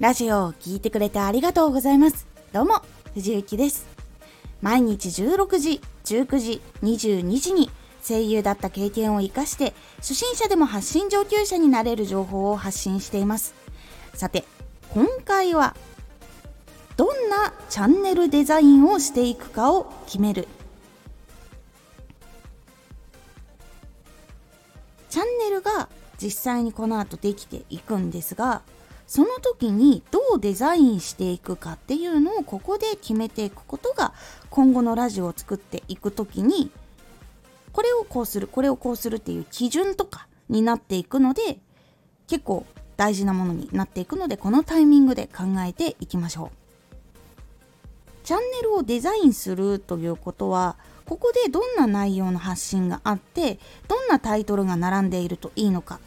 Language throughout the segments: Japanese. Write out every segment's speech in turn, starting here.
ラジオを聴いてくれてありがとうございます。どうも、藤幸です。毎日16時、19時、22時に声優だった経験を活かして初心者でも発信上級者になれる情報を発信しています。さて、今回はどんなチャンネルデザインをしていくかを決めるチャンネルが実際にこの後できていくんですがその時にどうデザインしていくかっていうのをここで決めていくことが今後のラジオを作っていく時にこれをこうするこれをこうするっていう基準とかになっていくので結構大事なものになっていくのでこのタイミングで考えていきましょう。チャンネルをデザインするということはここでどんな内容の発信があってどんなタイトルが並んでいるといいのか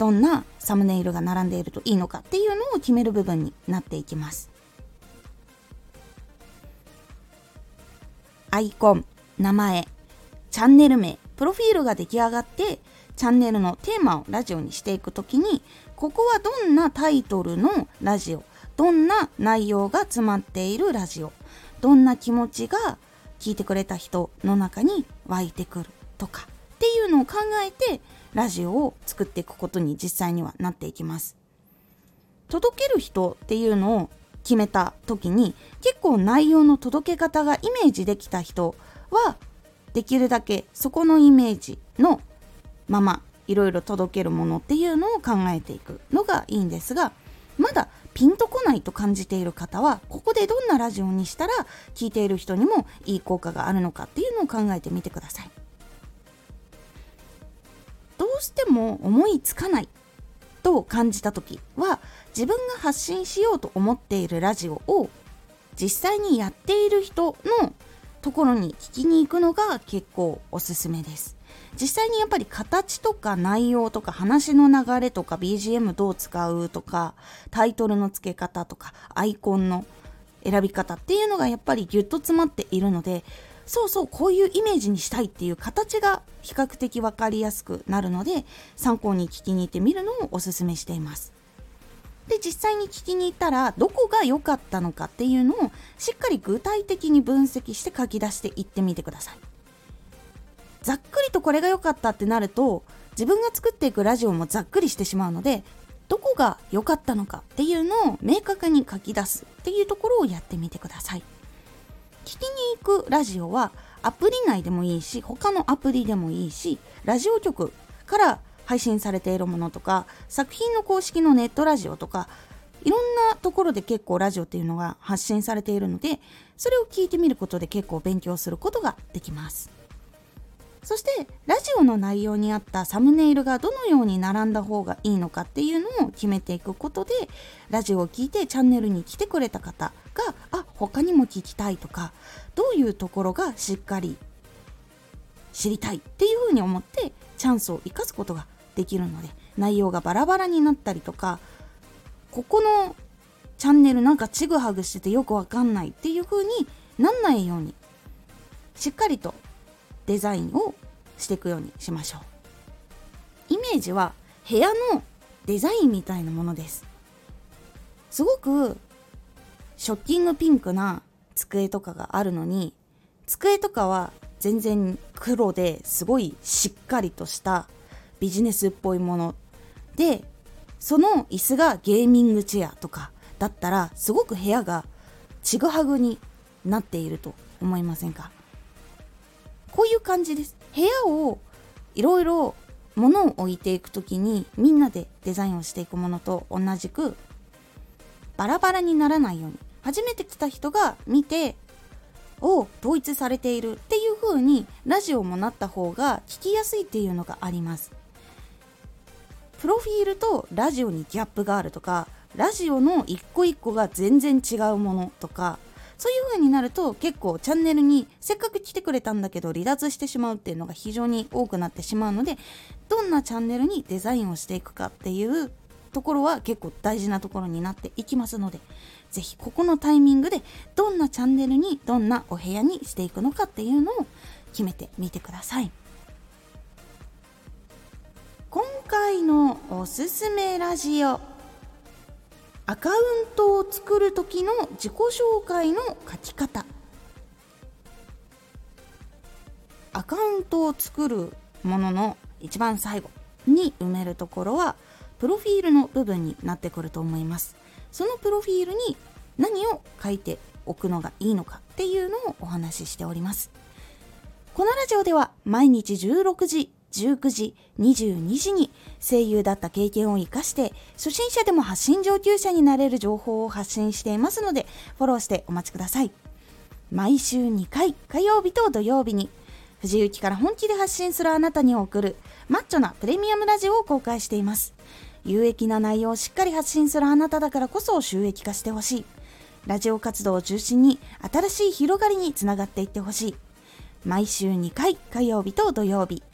どんなサムネイルが並んでいるといいのかっていうのを決める部分になっていきます。アイコン名前チャンネル名プロフィールが出来上がってチャンネルのテーマをラジオにしていく時にここはどんなタイトルのラジオどんな内容が詰まっているラジオどんな気持ちが聞いてくれた人の中に湧いてくるとかっていうのを考えてラジオを作っていくことに実際にはなっていきます。届ける人っていうのを決めた時に結構内容の届け方がイメージできた人はできるだけそこのイメージのままいろいろ届けるものっていうのを考えていくのがいいんですがまだピンとこないと感じている方はここでどんなラジオにしたら聞いている人にもいい効果があるのかっていうのを考えてみてください。どうしても思いつかないと感じた時は自分が発信しようと思っているラジオを実際にやっている人のところに聞きに行くのが結構おすすめです。実際にやっぱり形とか内容とか話の流れとか BGM どう使うとかタイトルの付け方とかアイコンの選び方っていうのがやっぱりギュッと詰まっているのでそうそうこういうイメージにしたいっていう形が比較的分かりやすくなるので参考に聞きに行ってみるのをおすすめしています。で実際に聞きに行ったらどこが良かったのかっていうのをしっかり具体的に分析して書き出していってみてください。ざっくりとこれが良かったってなると自分が作っていくラジオもざっくりしてしまうのでどこが良かったのかっていうのを明確に書き出すっていうところをやってみてください。聞きに行くラジオはアプリ内でもいいし他のアプリでもいいしラジオ局から配信されているものとか作品の公式のネットラジオとかいろんなところで結構ラジオっていうのが発信されているのでそれを聞いてみることで結構勉強することができます。そしてラジオの内容に合ったサムネイルがどのように並んだ方がいいのかっていうのを決めていくことでラジオを聴いてチャンネルに来てくれた方があ他にも聞きたいとかどういうところがしっかり知りたいっていうふうに思ってチャンスを生かすことができるので内容がバラバラになったりとかここのチャンネルなんかちぐはぐしててよくわかんないっていう風になんないようにしっかりとデザインをしていくようにしましょう。イメージは部屋のデザインみたいなものです。すごくショッキングピンクな机とかがあるのに机とかは全然黒ですごいしっかりとしたビジネスっぽいものでその椅子がゲーミングチェアとかだったらすごく部屋がちぐはぐになっていると思いませんか？こういう感じです。部屋をいろいろ物を置いていく時にみんなでデザインをしていくものと同じくバラバラにならないように初めて来た人が見てを統一されているっていう風にラジオもなった方が聞きやすいっていうのがあります。プロフィールとラジオにギャップがあるとかラジオの一個一個が全然違うものとかそういう風になると結構チャンネルにせっかく来てくれたんだけど離脱してしまうっていうのが非常に多くなってしまうのでどんなチャンネルにデザインをしていくかっていうところは結構大事なところになっていきますのでぜひここのタイミングでどんなチャンネルにどんなお部屋にしていくのかっていうのを決めてみてください。今回のおすすめラジオ。アカウントを作る時の自己紹介の書き方。アカウントを作るものの一番最後に埋めるところはプロフィールの部分になってくると思います。そのプロフィールに何を書いておくのがいいのかっていうのをお話ししております。このラジオでは毎日16時19時22時に声優だった経験を生かして初心者でも発信上級者になれる情報を発信していますのでフォローしてお待ちください。毎週2回火曜日と土曜日に藤雪から本気で発信するあなたに送るマッチョなプレミアムラジオを公開しています。有益な内容をしっかり発信するあなただからこそ収益化してほしい。ラジオ活動を中心に新しい広がりにつながっていってほしい。毎週2回火曜日と土曜日。